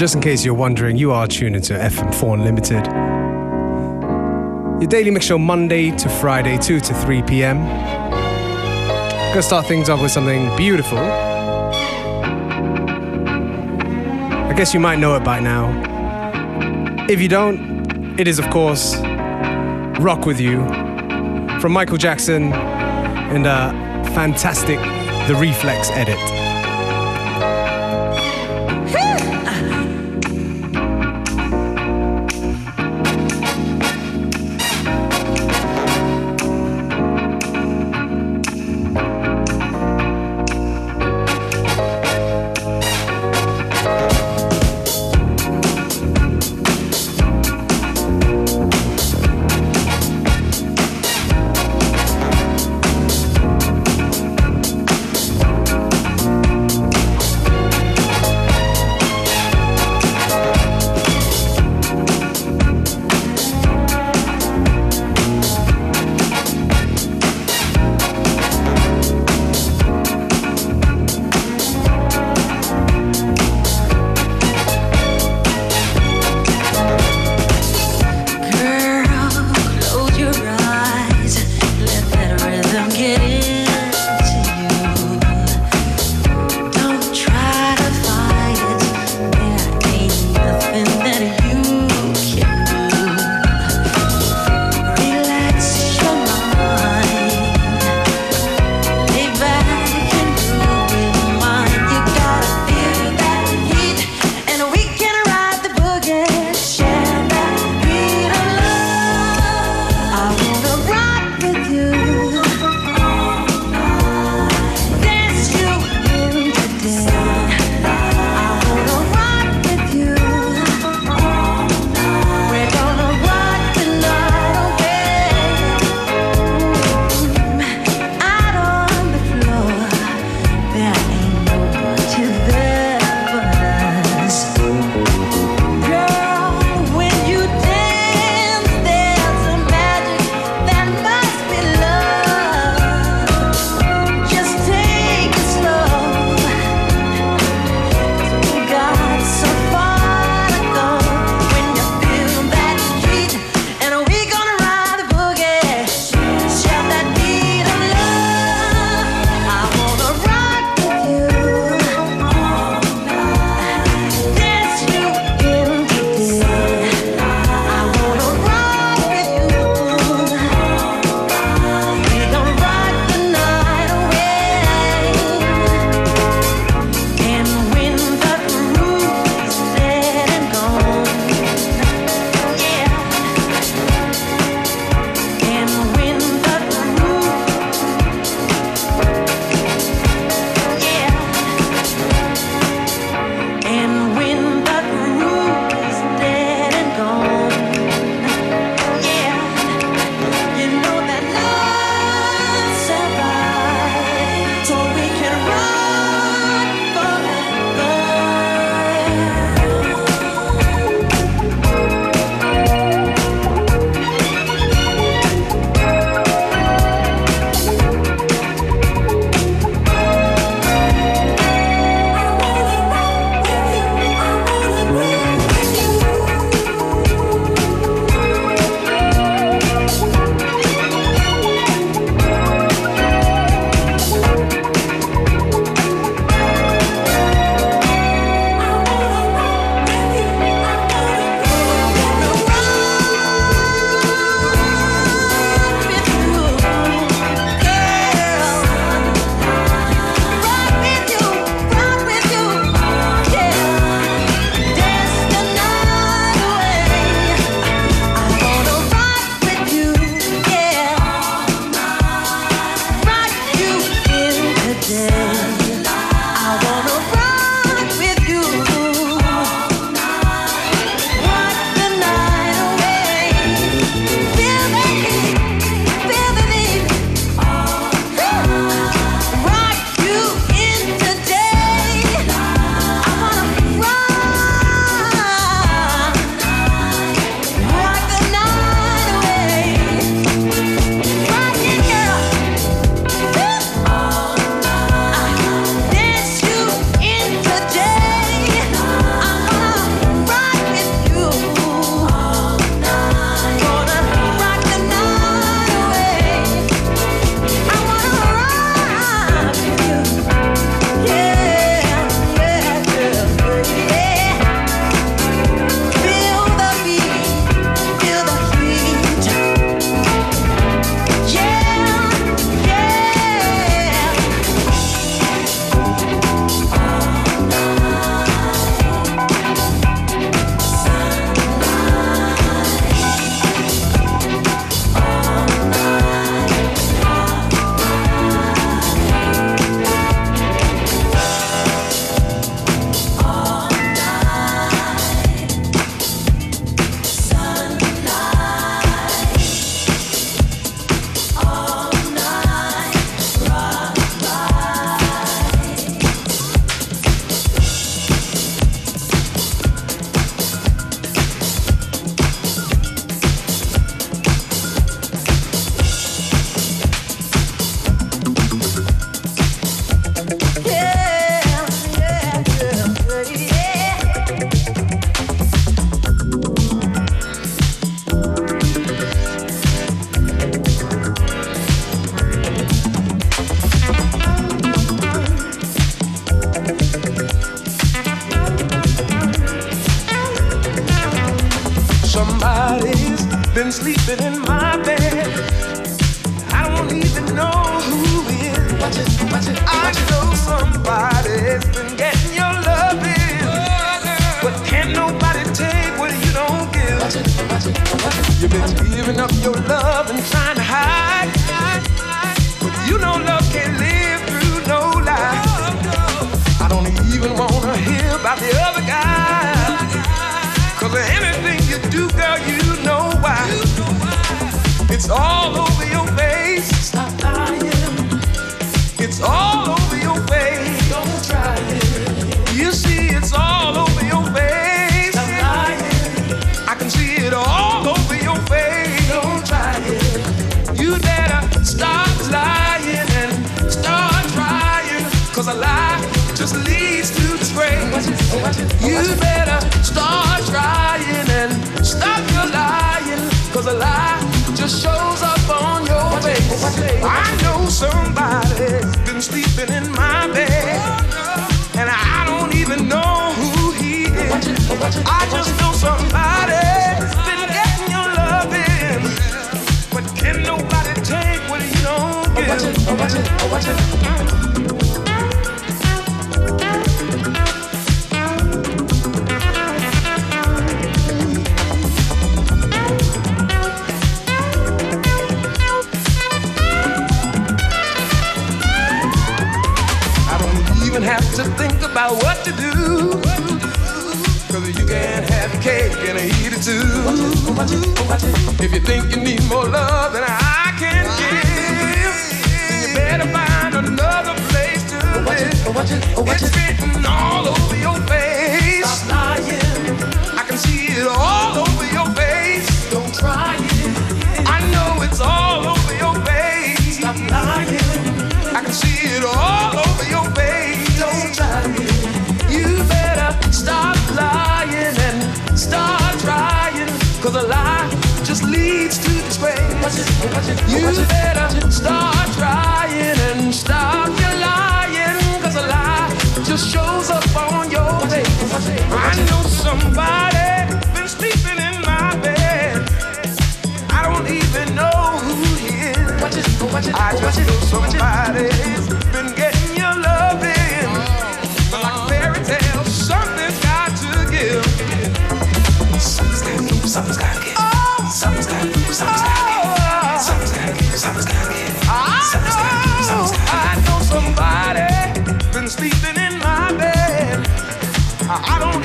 just in case you're wondering, you are tuned into FM4 Unlimited. Your daily mix show Monday to Friday, 2 to 3 p.m. Gonna start things off with something beautiful. I guess you might know it by now. If you don't, it is, of course, Rock With You from Michael Jackson and a fantastic The Reflex edit.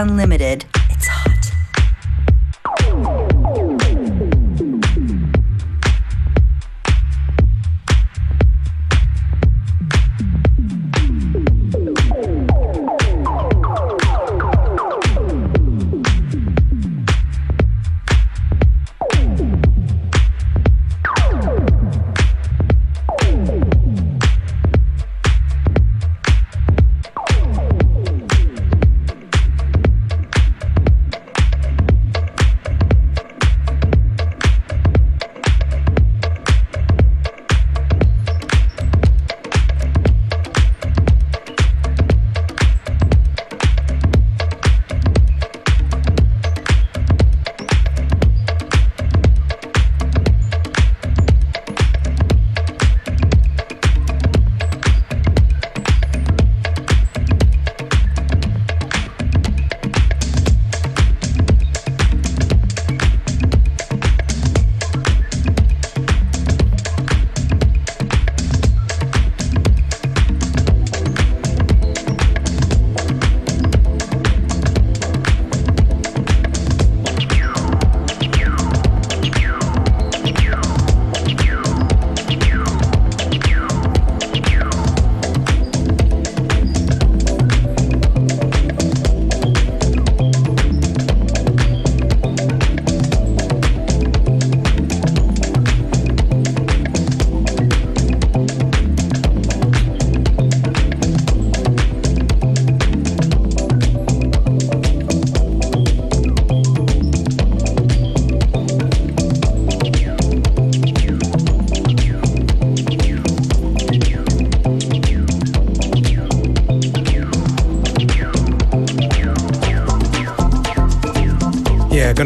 Unlimited.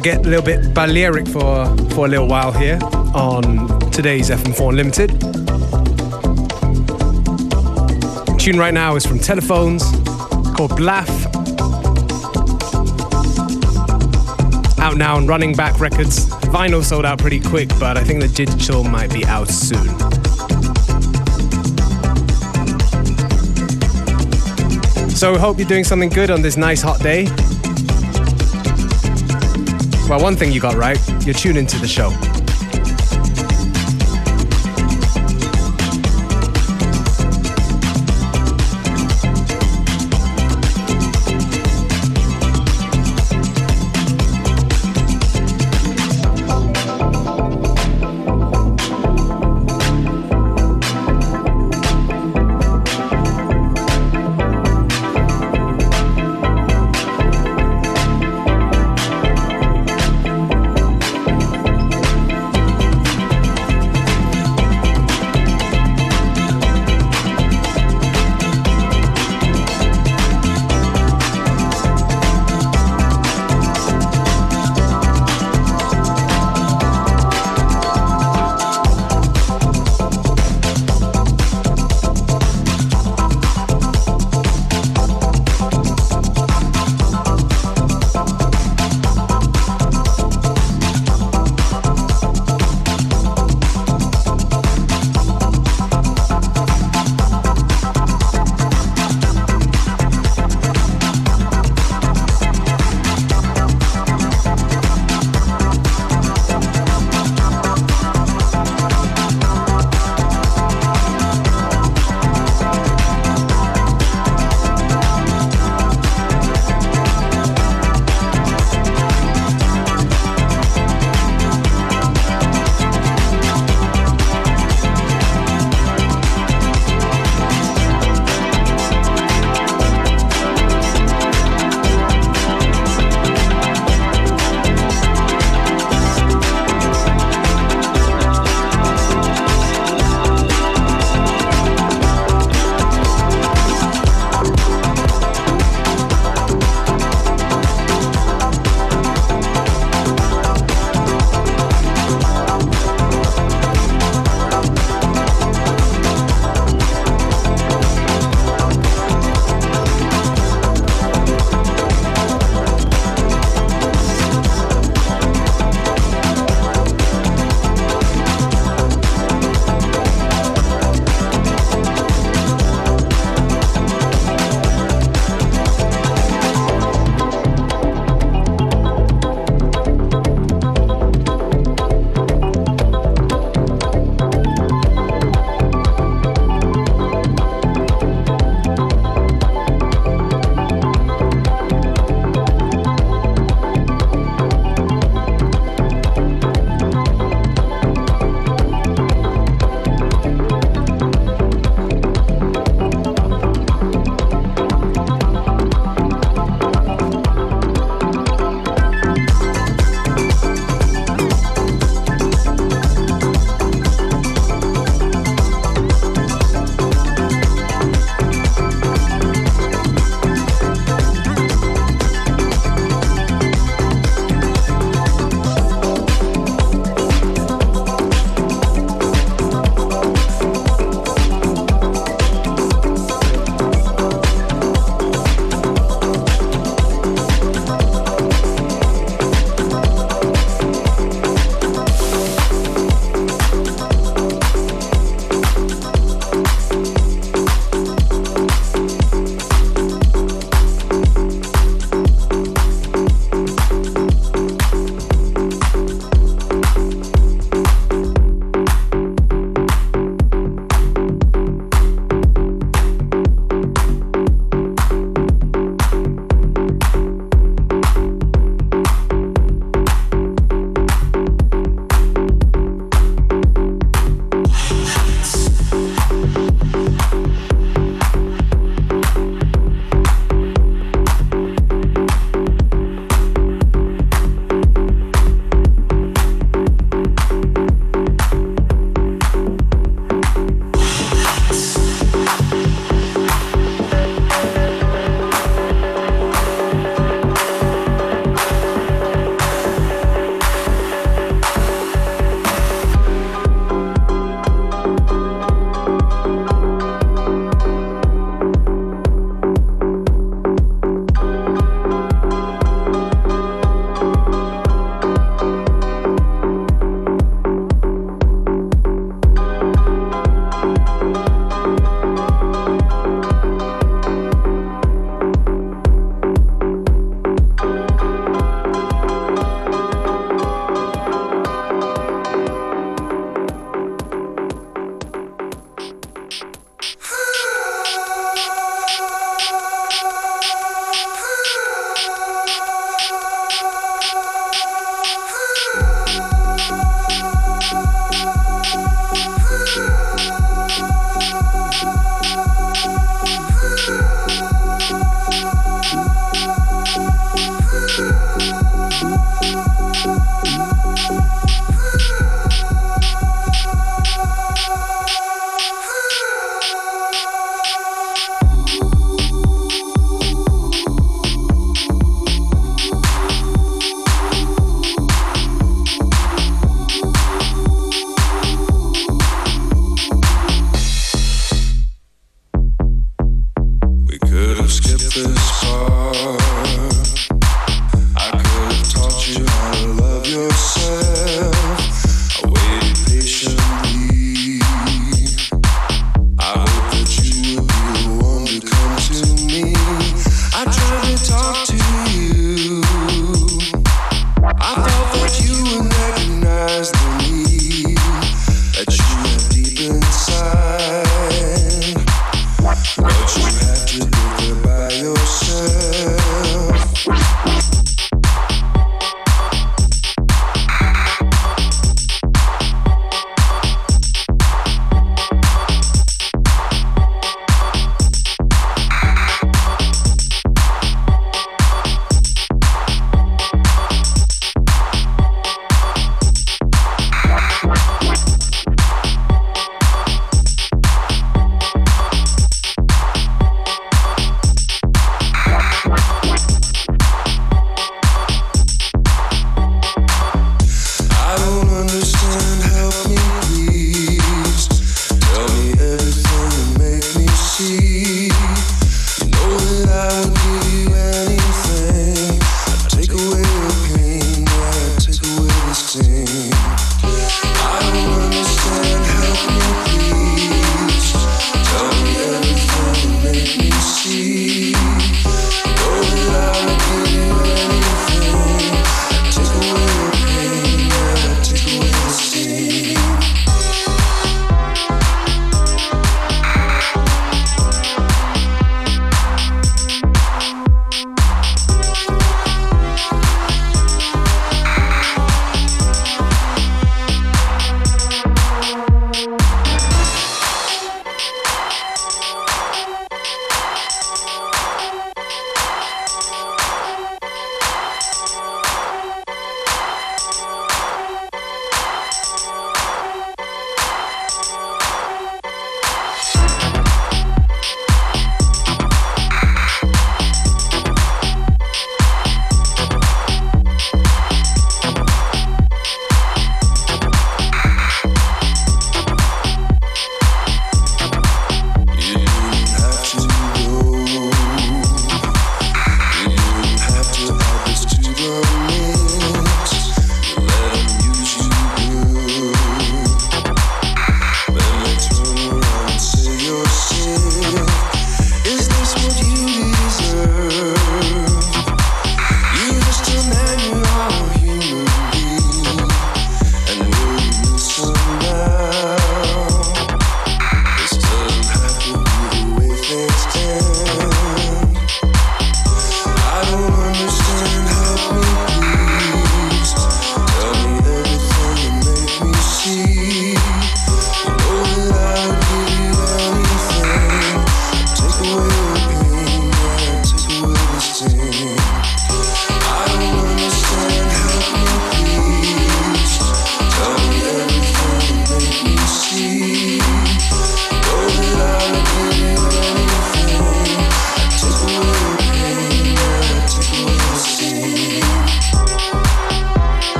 Gonna get a little bit Balearic for, for a little while here on today's FM4 Unlimited. tune right now is from Telephones called Blaff. Out now on Running Back Records. Vinyl sold out pretty quick, but I think the digital might be out soon. So, hope you're doing something good on this nice hot day. Well, one thing you got right, you're tuned into the show.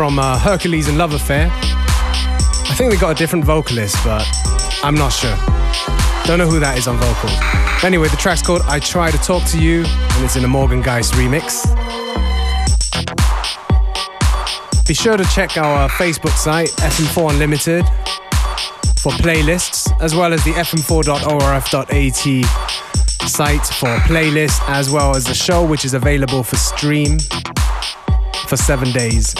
From uh, Hercules and Love Affair. I think they got a different vocalist, but I'm not sure. Don't know who that is on vocals. Anyway, the track's called I Try to Talk to You, and it's in a Morgan Geist remix. Be sure to check our Facebook site, FM4 Unlimited, for playlists, as well as the fm4.orf.at site for playlists, as well as the show, which is available for stream for seven days.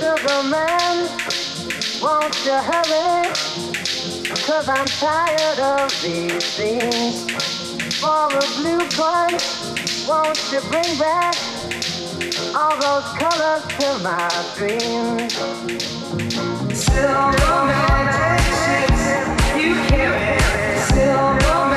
Superman, won't you hurry? Cause I'm tired of these things. For a blue coin, won't you bring back all those colors to my dreams? Still romantic, you can't. Still romantic.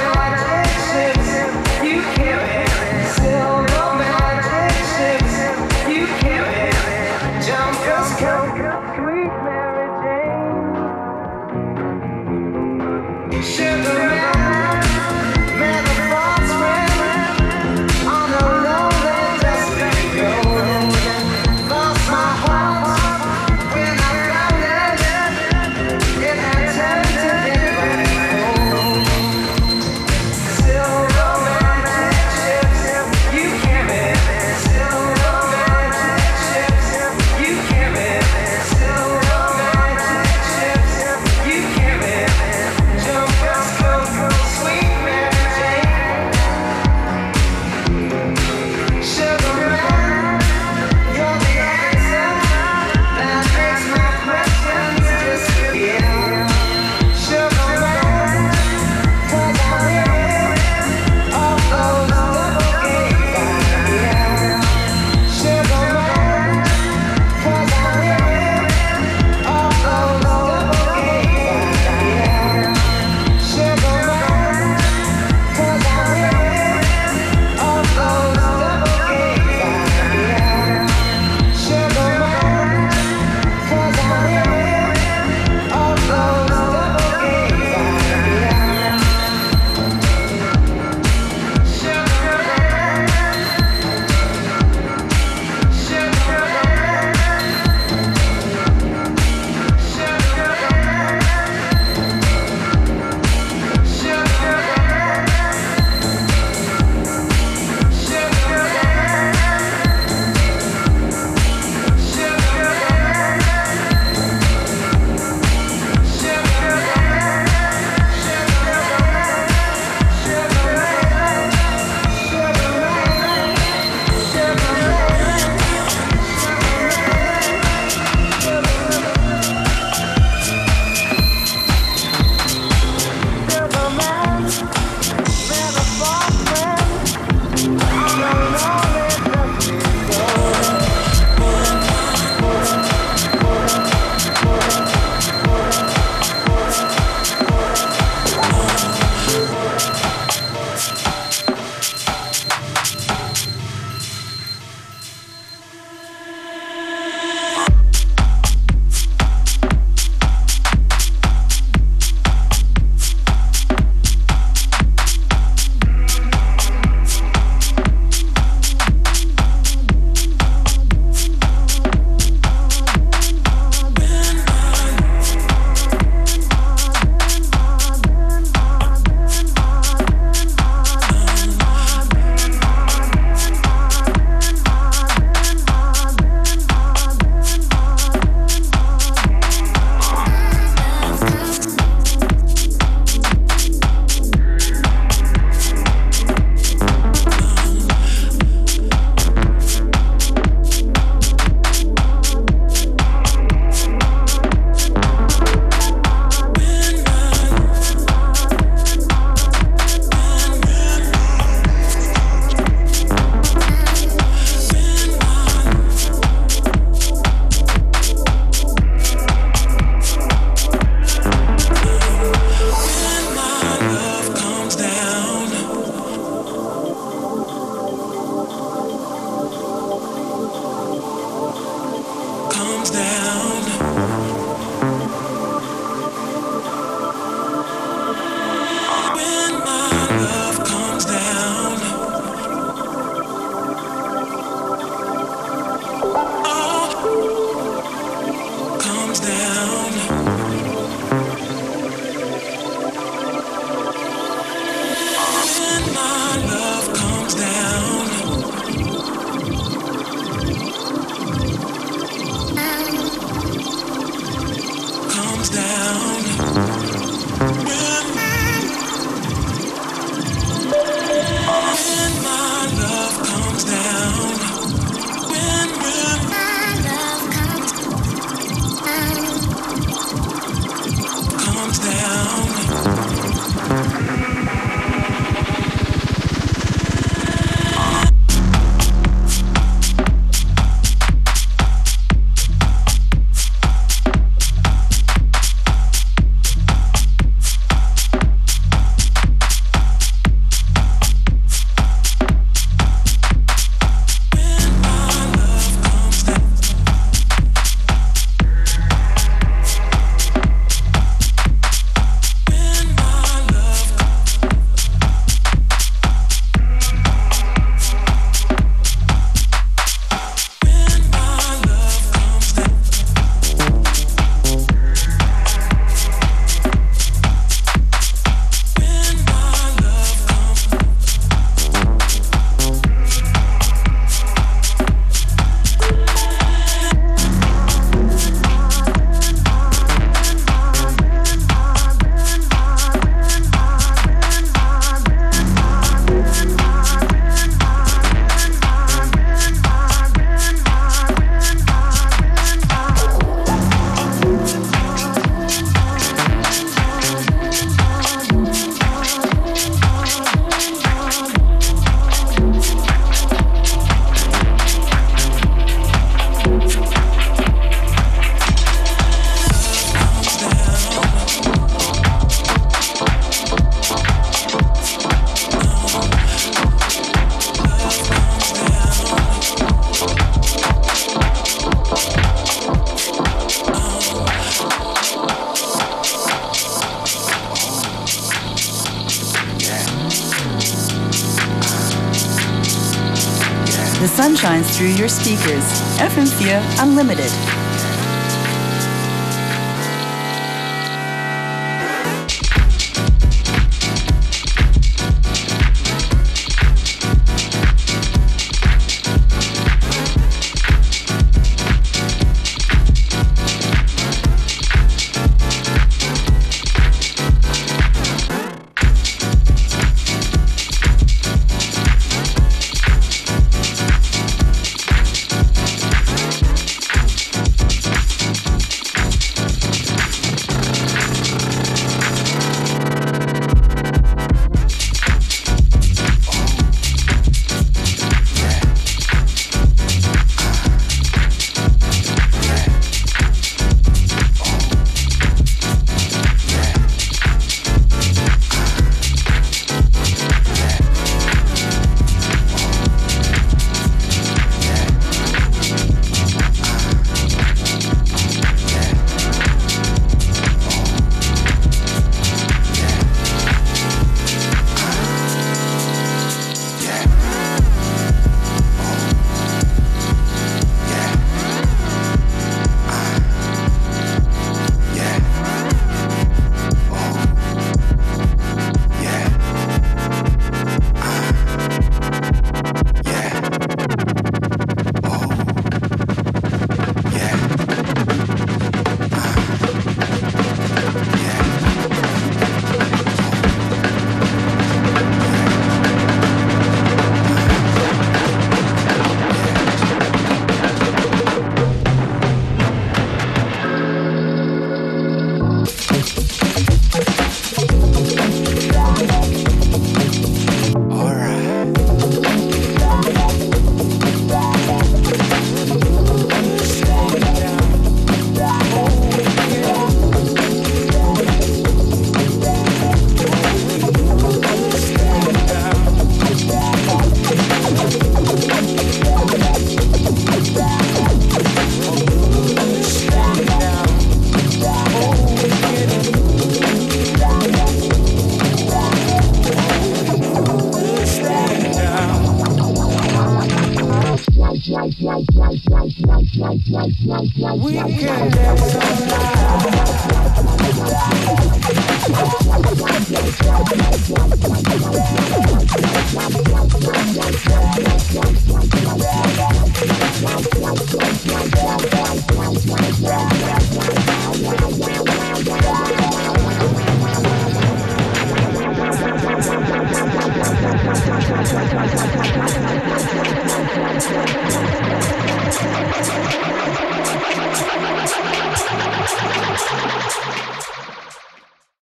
Shines through your speakers. FM4 Unlimited.